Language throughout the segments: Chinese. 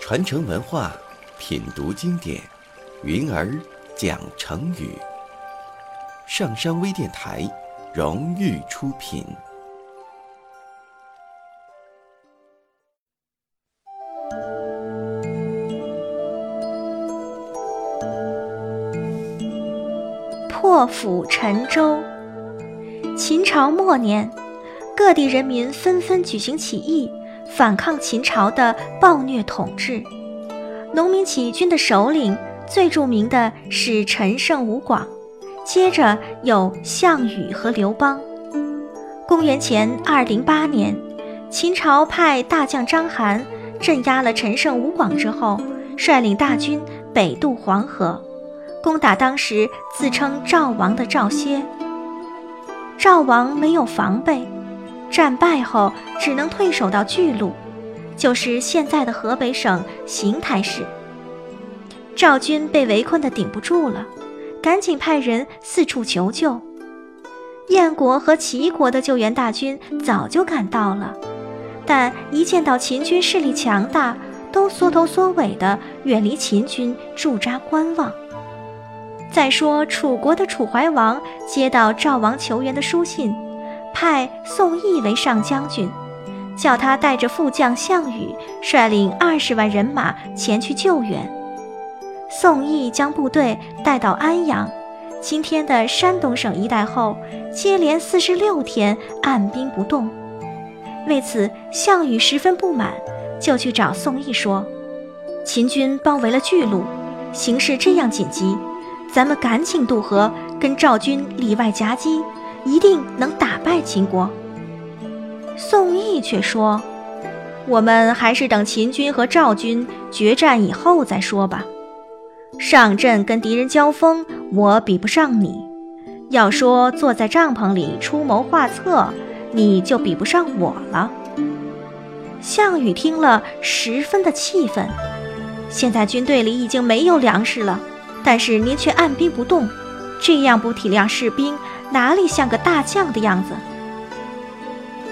传承文化，品读经典，云儿讲成语。上山微电台荣誉出品。破釜沉舟。秦朝末年，各地人民纷纷举行起义。反抗秦朝的暴虐统治，农民起义军的首领最著名的是陈胜吴广，接着有项羽和刘邦。公元前二零八年，秦朝派大将章邯镇压了陈胜吴广之后，率领大军北渡黄河，攻打当时自称赵王的赵歇。赵王没有防备。战败后，只能退守到巨鹿，就是现在的河北省邢台市。赵军被围困的顶不住了，赶紧派人四处求救。燕国和齐国的救援大军早就赶到了，但一见到秦军势力强大，都缩头缩尾的远离秦军，驻扎观望。再说楚国的楚怀王接到赵王求援的书信。派宋义为上将军，叫他带着副将项羽，率领二十万人马前去救援。宋义将部队带到安阳（今天的山东省一带）后，接连四十六天按兵不动。为此，项羽十分不满，就去找宋义说：“秦军包围了巨鹿，形势这样紧急，咱们赶紧渡河，跟赵军里外夹击。”一定能打败秦国。宋义却说：“我们还是等秦军和赵军决战以后再说吧。上阵跟敌人交锋，我比不上你；要说坐在帐篷里出谋划策，你就比不上我了。”项羽听了，十分的气愤。现在军队里已经没有粮食了，但是您却按兵不动，这样不体谅士兵。哪里像个大将的样子？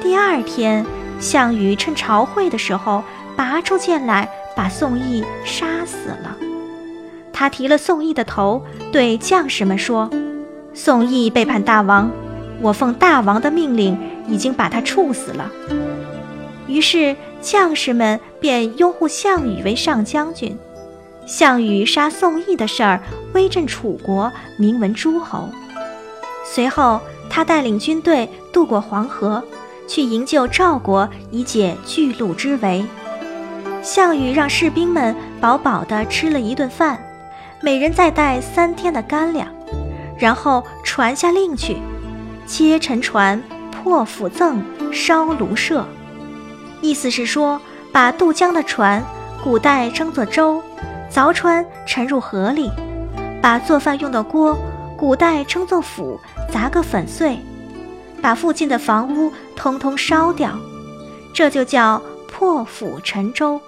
第二天，项羽趁朝会的时候，拔出剑来，把宋义杀死了。他提了宋义的头，对将士们说：“宋义背叛大王，我奉大王的命令，已经把他处死了。”于是将士们便拥护项羽为上将军。项羽杀宋义的事儿，威震楚国，名闻诸侯。随后，他带领军队渡过黄河，去营救赵国，以解巨鹿之围。项羽让士兵们饱饱地吃了一顿饭，每人再带三天的干粮，然后传下令去，皆沉船、破釜赠、烧庐舍。意思是说，把渡江的船，古代称作舟，凿穿沉入河里；把做饭用的锅，古代称作釜。砸个粉碎，把附近的房屋通通烧掉，这就叫破釜沉舟。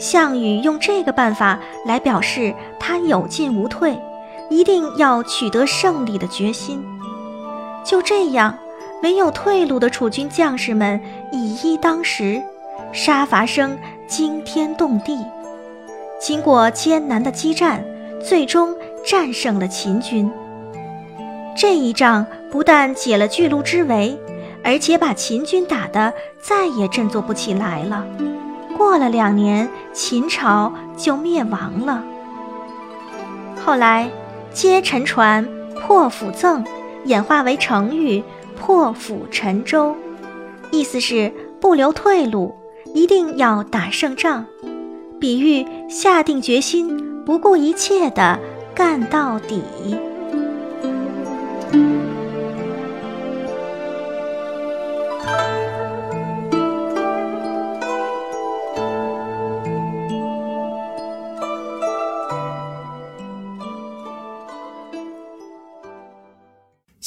项羽用这个办法来表示他有进无退，一定要取得胜利的决心。就这样，没有退路的楚军将士们以一当十，杀伐声惊天动地。经过艰难的激战，最终战胜了秦军。这一仗不但解了巨鹿之围，而且把秦军打得再也振作不起来了。过了两年，秦朝就灭亡了。后来，皆沉船、破釜赠演化为成语“破釜沉舟”，意思是不留退路，一定要打胜仗，比喻下定决心，不顾一切的干到底。